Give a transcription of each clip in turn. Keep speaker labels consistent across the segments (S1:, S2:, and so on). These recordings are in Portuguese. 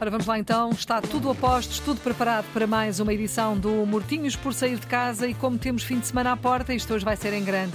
S1: Ora, vamos lá então. Está tudo a postos, tudo preparado para mais uma edição do Mortinhos por Sair de Casa e como temos fim de semana à porta, isto hoje vai ser em grande.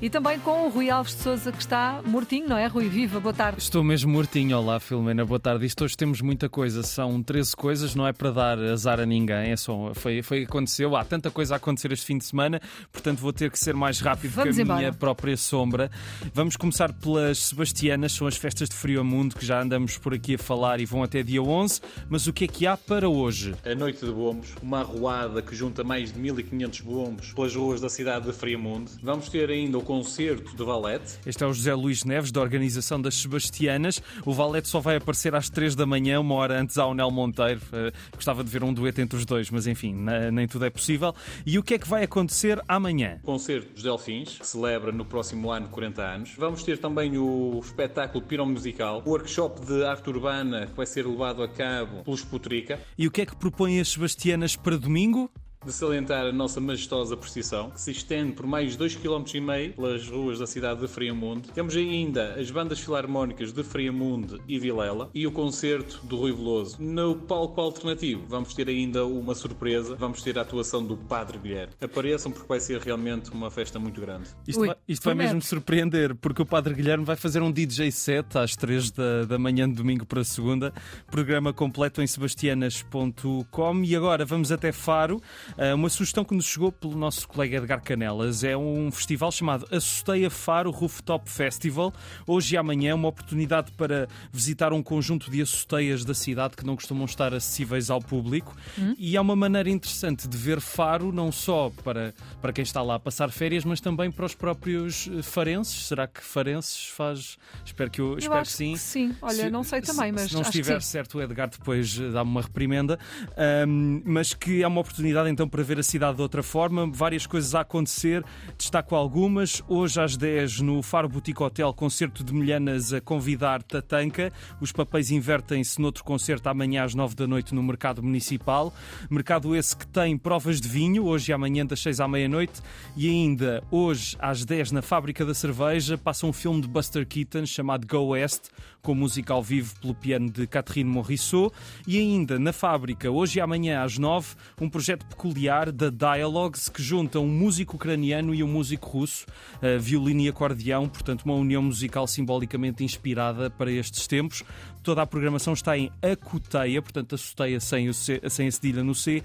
S1: E também com o Rui Alves de Souza, que está mortinho, não é, Rui? Viva, boa tarde.
S2: Estou mesmo mortinho. Olá, Filomena, boa tarde. Isto hoje temos muita coisa. São 13 coisas, não é para dar azar a ninguém. É só, foi, foi aconteceu. Há tanta coisa a acontecer este fim de semana, portanto vou ter que ser mais rápido
S1: Vamos
S2: que a
S1: embora.
S2: minha própria sombra. Vamos começar pelas Sebastianas, são as festas de Frio a Mundo, que já andamos por aqui a falar e vão até dia 11. Mas o que é que há para hoje?
S3: A Noite de Bombos, uma arruada que junta mais de 1500 bombos pelas ruas da cidade de Friamundo. Vamos ter ainda o concerto de Valete.
S2: Este é o José Luís Neves, da organização das Sebastianas. O Valete só vai aparecer às 3 da manhã, uma hora antes ao Nel Monteiro. Eh, gostava de ver um dueto entre os dois, mas enfim, nem tudo é possível. E o que é que vai acontecer amanhã?
S3: Concerto dos Delfins, que celebra no próximo ano 40 anos. Vamos ter também o espetáculo Piromusical, o workshop de arte urbana que vai ser levado a cabo pelos Putrica.
S2: E o que é que propõem as Sebastianas para domingo?
S3: De salientar a nossa majestosa procissão, que se estende por mais 2,5 km pelas ruas da cidade de Friamundo. Temos ainda as bandas filarmónicas de Friamundo e Vilela e o concerto do Rui Veloso. No palco alternativo, vamos ter ainda uma surpresa. Vamos ter a atuação do Padre Guilherme. Apareçam porque vai ser realmente uma festa muito grande.
S2: Isto,
S1: Ui,
S2: vai, isto vai mesmo surpreender, porque o Padre Guilherme vai fazer um DJ set às 3 da, da manhã de domingo para segunda. Programa completo em sebastianas.com. E agora vamos até Faro. Ah, Uma sugestão que nos chegou pelo nosso colega Edgar Canelas é um festival chamado Assusteia Faro Rooftop Festival. Hoje e amanhã é uma oportunidade para visitar um conjunto de assusteias da cidade que não costumam estar acessíveis ao público. E é uma maneira interessante de ver Faro, não só para, para quem está lá a passar férias, mas também para os próprios eh, farenses. Será que farenses faz. Espero que, eu,
S1: Eu
S2: espero que sim.
S1: que sim. Olha,
S2: Se-
S1: não sei
S2: se-
S1: também, mas
S2: Se não estiver certo, o Edgar depois eh, dá-me uma reprimenda. Ahm, mas que é uma oportunidade então para ver a cidade de outra forma. Várias coisas a acontecer. Destaco algumas. Hoje às 10 no Faro Boutique Hotel, concerto de Milhanas a convidar Tatanca. Os papéis invertem-se noutro concerto amanhã às 9 da noite no Mercado Municipal. Mercado esse que tem provas de vinho, hoje e amanhã das 6 à meia-noite. E ainda hoje às 10 na Fábrica da Cerveja passa um filme de Buster Keaton chamado Go West, com música ao vivo pelo piano de Catherine Morisseau. E ainda na Fábrica, hoje e amanhã às 9, um projeto peculiar da Dialogues que junta um músico ucraniano e um músico russo, eh, violino e acordeão, portanto, uma união musical simbolicamente inspirada para estes tempos. Toda a programação está em Acuteia, portanto, assuteia sem, o C, sem a cedilha no C.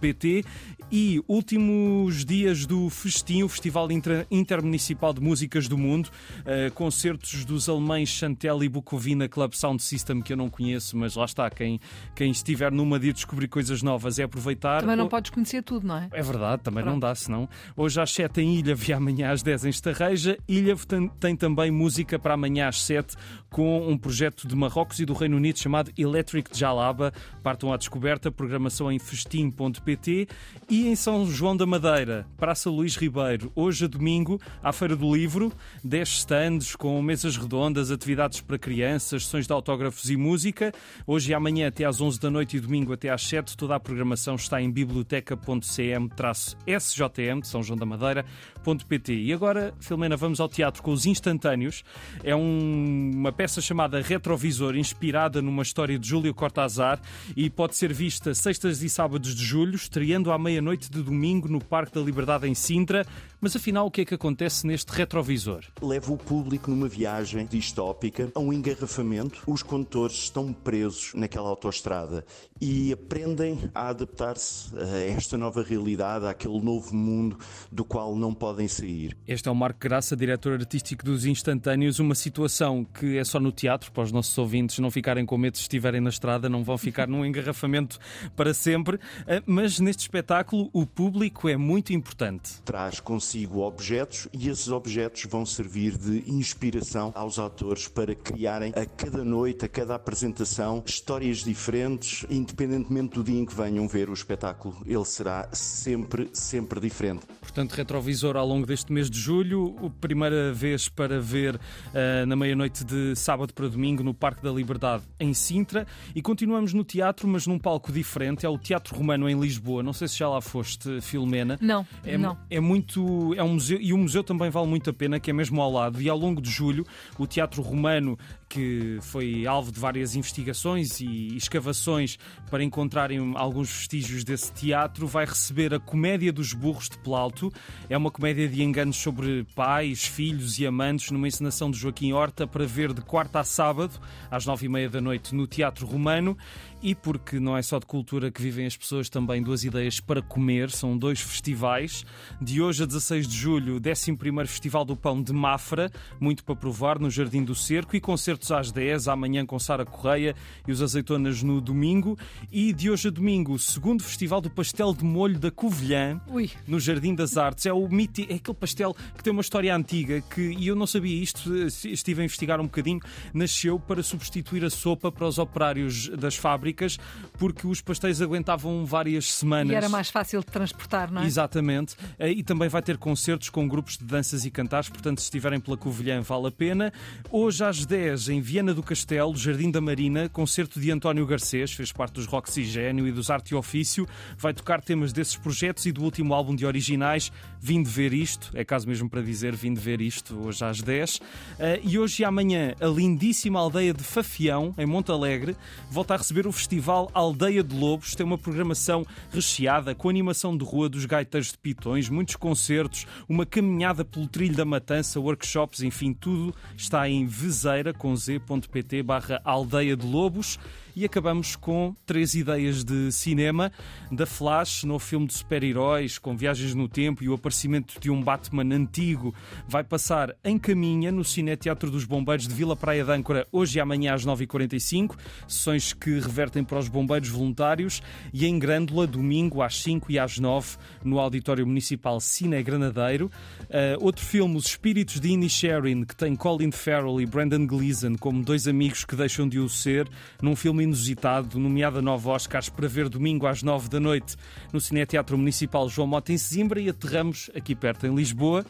S2: .pt e últimos dias do festim, o Festival Inter- Intermunicipal de Músicas do Mundo, eh, concertos dos alemães Chantel e Bucovina Club Sound System que eu não conheço, mas lá está, quem, quem estiver numa de descobrir coisas novas é aproveitar.
S1: Também não
S2: O-
S1: podes conhecer tudo, não é?
S2: é verdade, também não dá, senão. Hoje às 7 em Ilha e amanhã às 10 em Estarreja. Ilha tem, tem também música para amanhã às 7 com um projeto de Marrocos e do Reino Unido chamado Electric Jalaba. Partam à descoberta, programação em festim.pt e em São João da Madeira, Praça Luís Ribeiro. Hoje a domingo, à Feira do Livro, 10 stands com mesas redondas, atividades para crianças, sessões de autógrafos e música. Hoje e amanhã até às 11 da noite e domingo até às 7. Toda a programação está em biblioteca.cm-sjm de São João da Madeira.pt. E agora, Filomena, vamos ao teatro com os instantâneos. É um- uma peça chamada Retrovisor, inspirada numa história de Júlio Cortázar e pode ser vista sextas e sábados de julho, estreando à meia-noite de domingo no Parque da Liberdade em Sintra. Mas afinal, o que é que acontece neste retrovisor?
S4: leva o público numa viagem distópica a um engarrafamento. Os condutores estão presos naquela autoestrada e aprendem a adaptar-se a esta nova realidade, àquele novo mundo do qual não podem sair.
S2: Este é o Marco Graça, diretor artístico dos Instantâneos. Uma situação que é só no teatro, para os nossos ouvintes não ficarem com medo se estiverem na estrada, não vão ficar num engarrafamento para sempre. Ah, Mas neste espetáculo, o público é muito importante.
S4: Traz consigo objetos e esses objetos vão servir de inspiração aos atores para criarem a cada noite, a cada apresentação, histórias diferentes, independentemente do dia em que venham ver o espetáculo. Ele será sempre, sempre diferente.
S2: Portanto, retrovisor ao longo deste mês de julho, a primeira vez para ver uh, na meia-noite de sábado para domingo no Parque da Liberdade, em Sintra. E continuamos no teatro, mas num palco diferente. É o Teatro Romano em Lisboa. Não sei se já lá foste, Filomena.
S1: Não,
S2: é,
S1: não.
S2: É muito. É um museu, e o museu também vale muito a pena, que é mesmo ao lado. E ao longo de julho, o Teatro Romano, que foi alvo de várias investigações e escavações para encontrarem alguns vestígios desse teatro, vai receber a Comédia dos Burros de Plauto. É uma comédia de enganos sobre pais, filhos e amantes, numa encenação de Joaquim Horta, para ver de quarta a sábado, às nove e meia da noite, no Teatro Romano e porque não é só de cultura que vivem as pessoas, também duas ideias para comer. São dois festivais. De hoje a 16 de julho, o 11 Festival do Pão de Mafra, muito para provar no Jardim do Cerco, e concertos às 10, amanhã com Sara Correia e os Azeitonas no domingo. E de hoje a domingo, segundo Festival do Pastel de Molho da Covilhã,
S1: Ui.
S2: no Jardim das Artes. É, o miti... é aquele pastel que tem uma história antiga, que, e eu não sabia isto, estive a investigar um bocadinho, nasceu para substituir a sopa para os operários das fábricas porque os pastéis aguentavam várias semanas.
S1: E era mais fácil de transportar, não é?
S2: Exatamente. Eh, e também vai ter concertos com grupos de danças e cantares, portanto, se estiverem pela Covilhã, vale a pena. Hoje às 10, em Viana do Castelo, Jardim da Marina, concerto de António Garcês, fez parte dos Roxigênio e dos Arte e Ofício. Vai tocar temas desses projetos e do último álbum de originais. Vim de ver isto, é caso mesmo para dizer, vim de ver isto hoje às 10. Eh, e hoje e amanhã, a lindíssima aldeia de Fafião, em Monte Alegre, volta a receber o Festival Aldeia de Lobos. Tem uma programação recheada com animação de rua dos gaiteiros de Pitões, muitos concertos, uma caminhada pelo trilho da matança, workshops, enfim, tudo está em vezeira com z.pt barra Aldeia de Lobos. E acabamos com três ideias de cinema. Da Flash, no filme de super-heróis, com viagens no tempo e o aparecimento de um Batman antigo, vai passar em caminha no Cineteatro dos Bombeiros de Vila Praia de Âncora, hoje e amanhã às 9h45. Sessões que revertem para os bombeiros voluntários. E em Grândola, domingo às 5 e às 9 no Auditório Municipal Cine Granadeiro. Uh, outro filme, Os Espíritos de Inisherin, que tem Colin Farrell e Brandon Gleeson como dois amigos que deixam de o ser, num filme inusitado, nomeado a nove Oscars para ver domingo às nove da noite no Cineteatro Municipal João Mota em Sesimbra e aterramos aqui perto em Lisboa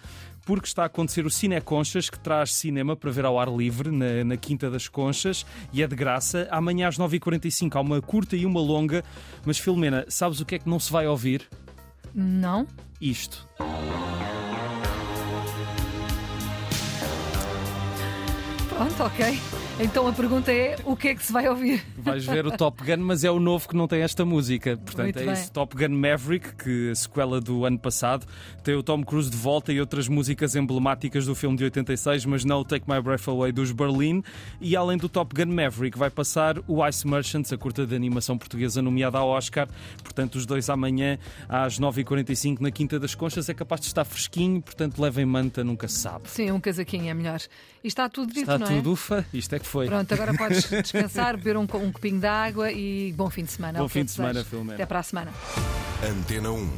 S2: porque está a acontecer o Cine Conchas, que traz cinema para ver ao ar livre na, na Quinta das Conchas e é de graça. Amanhã às 9h45 há uma curta e uma longa. Mas, Filomena, sabes o que é que não se vai ouvir?
S1: Não.
S2: Isto.
S1: Pronto, ok. Então a pergunta é: o que é que se vai ouvir?
S2: Vais ver o Top Gun, mas é o novo que não tem esta música. Portanto,
S1: Muito
S2: é
S1: bem.
S2: esse Top Gun Maverick, que a sequela do ano passado tem o Tom Cruise de volta e outras músicas emblemáticas do filme de 86, mas não o Take My Breath Away dos Berlin. E além do Top Gun Maverick, vai passar o Ice Merchants, a curta de animação portuguesa nomeada ao Oscar. Portanto, os dois amanhã às 9h45 na Quinta das Conchas. É capaz de estar fresquinho, portanto, levem manta, nunca se sabe.
S1: Sim, um casaquinho é melhor. E está tudo dito,
S2: Está
S1: não
S2: tudo
S1: é?
S2: ufa, isto é que foi.
S1: Pronto, agora podes descansar, beber um, um copinho de água e bom fim de semana.
S2: Bom fim de semana. Filomena.
S1: Até para a semana.
S5: Antena 1.